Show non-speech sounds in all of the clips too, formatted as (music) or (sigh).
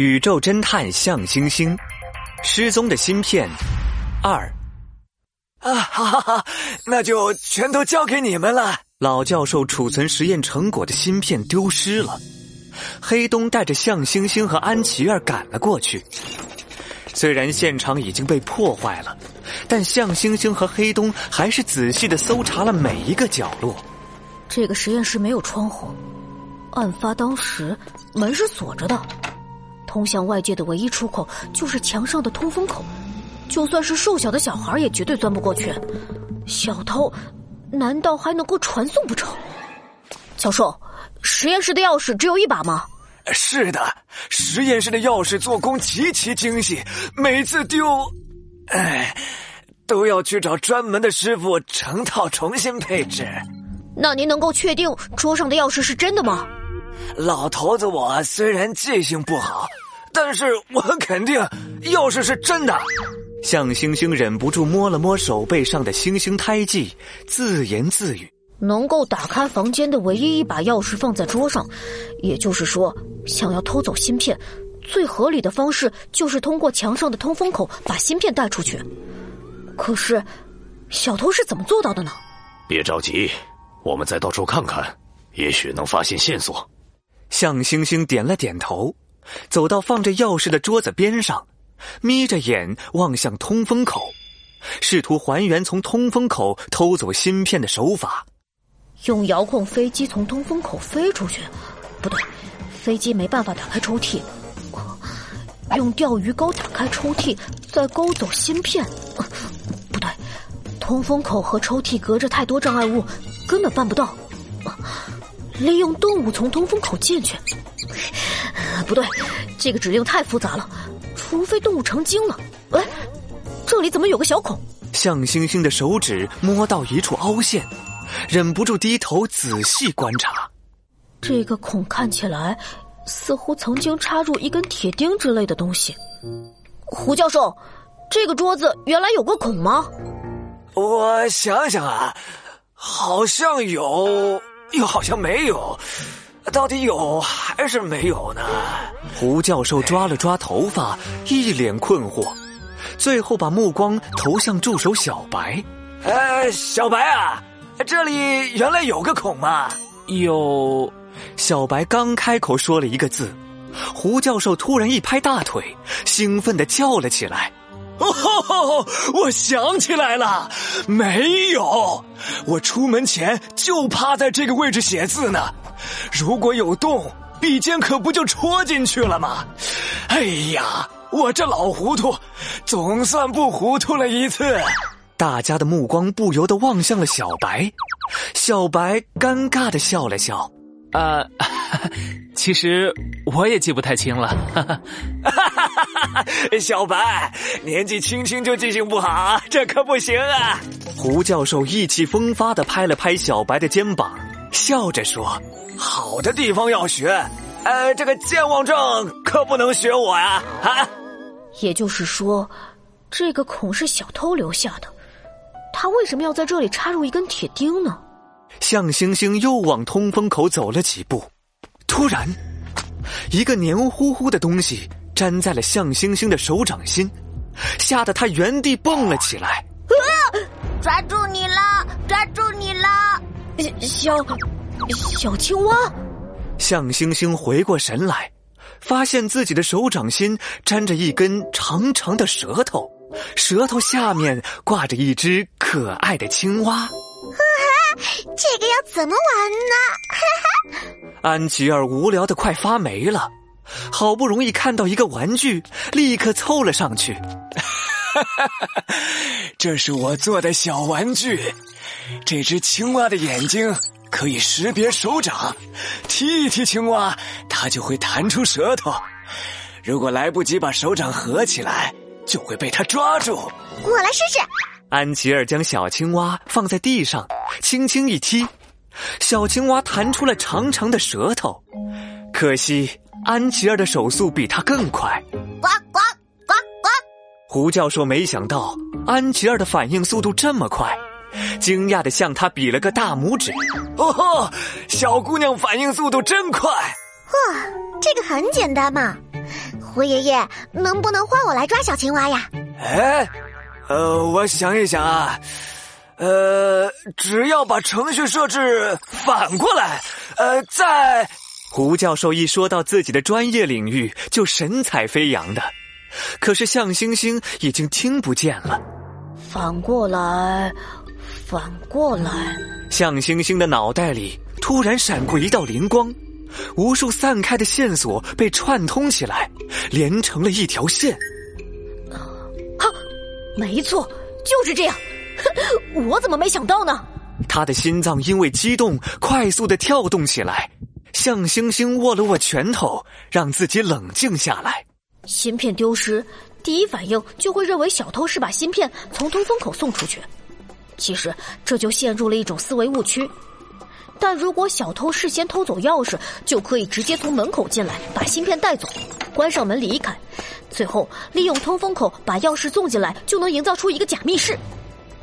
宇宙侦探向星星，失踪的芯片二。啊，哈哈哈，那就全都交给你们了。老教授储存实验成果的芯片丢失了，黑东带着向星星和安琪儿赶了过去。虽然现场已经被破坏了，但向星星和黑东还是仔细的搜查了每一个角落。这个实验室没有窗户，案发当时门是锁着的。通向外界的唯一出口就是墙上的通风口，就算是瘦小的小孩也绝对钻不过去。小偷难道还能够传送不成？教授，实验室的钥匙只有一把吗？是的，实验室的钥匙做工极其精细，每次丢，哎，都要去找专门的师傅成套重新配置。那您能够确定桌上的钥匙是真的吗？老头子，我虽然记性不好，但是我很肯定钥匙是真的。向星星忍不住摸了摸手背上的星星胎记，自言自语：“能够打开房间的唯一一把钥匙放在桌上，也就是说，想要偷走芯片，最合理的方式就是通过墙上的通风口把芯片带出去。可是，小偷是怎么做到的呢？”别着急，我们再到处看看，也许能发现线索。向星星点了点头，走到放着钥匙的桌子边上，眯着眼望向通风口，试图还原从通风口偷走芯片的手法。用遥控飞机从通风口飞出去？不对，飞机没办法打开抽屉。用钓鱼钩打开抽屉，再勾走芯片？不对，通风口和抽屉隔着太多障碍物，根本办不到。利用动物从通风口进去，不对，这个指令太复杂了，除非动物成精了。哎，这里怎么有个小孔？向星星的手指摸到一处凹陷，忍不住低头仔细观察。这个孔看起来似乎曾经插入一根铁钉之类的东西。胡教授，这个桌子原来有个孔吗？我想想啊，好像有。又好像没有，到底有还是没有呢？胡教授抓了抓头发，一脸困惑，最后把目光投向助手小白。呃，小白啊，这里原来有个孔吗？有。小白刚开口说了一个字，胡教授突然一拍大腿，兴奋的叫了起来。哦，(laughs) 我想起来了，没有。我出门前就趴在这个位置写字呢。如果有洞，笔尖可不就戳进去了吗？哎呀，我这老糊涂，总算不糊涂了一次。大家的目光不由得望向了小白，小白尴尬的笑了笑。啊，(laughs) 其实我也记不太清了。哈 (laughs) 哈 (laughs) 小白，年纪轻轻就记性不好，这可不行啊！胡教授意气风发的拍了拍小白的肩膀，笑着说：“好的地方要学，呃，这个健忘症可不能学我呀！”啊，也就是说，这个孔是小偷留下的，他为什么要在这里插入一根铁钉呢？向星星又往通风口走了几步，突然，一个黏糊糊的东西粘在了向星星的手掌心，吓得他原地蹦了起来。啊！抓住你了！抓住你了！小小青蛙。向星星回过神来，发现自己的手掌心粘着一根长长的舌头，舌头下面挂着一只可爱的青蛙。这个要怎么玩呢？安吉尔无聊的快发霉了，好不容易看到一个玩具，立刻凑了上去。(laughs) 这是我做的小玩具，这只青蛙的眼睛可以识别手掌，踢一踢青蛙，它就会弹出舌头。如果来不及把手掌合起来，就会被它抓住。我来试试。安吉尔将小青蛙放在地上，轻轻一踢，小青蛙弹出了长长的舌头。可惜安琪儿的手速比他更快。呱呱呱呱！胡教授没想到安琪儿的反应速度这么快，惊讶的向他比了个大拇指。哦吼，小姑娘反应速度真快！哇，这个很简单嘛。胡爷爷，能不能换我来抓小青蛙呀？哎，呃，我想一想啊，呃，只要把程序设置反过来，呃，再……胡教授一说到自己的专业领域，就神采飞扬的。可是向星星已经听不见了。反过来，反过来。向星星的脑袋里突然闪过一道灵光，无数散开的线索被串通起来，连成了一条线。哈，没错，就是这样。(laughs) 我怎么没想到呢？他的心脏因为激动快速的跳动起来。向星星握了握拳头，让自己冷静下来。芯片丢失，第一反应就会认为小偷是把芯片从通风口送出去。其实这就陷入了一种思维误区。但如果小偷事先偷走钥匙，就可以直接从门口进来，把芯片带走，关上门离开，最后利用通风口把钥匙送进来，就能营造出一个假密室。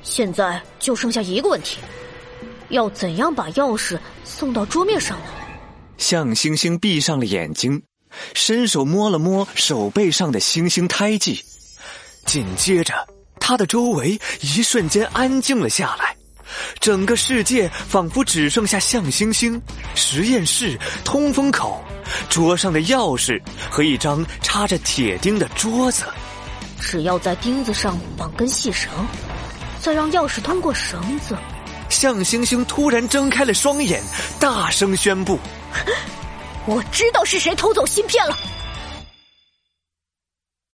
现在就剩下一个问题：要怎样把钥匙送到桌面上呢？向星星闭上了眼睛，伸手摸了摸手背上的星星胎记，紧接着，他的周围一瞬间安静了下来，整个世界仿佛只剩下向星星、实验室、通风口、桌上的钥匙和一张插着铁钉的桌子。只要在钉子上绑根细绳，再让钥匙通过绳子。向星星突然睁开了双眼，大声宣布。(laughs) 我知道是谁偷走芯片了。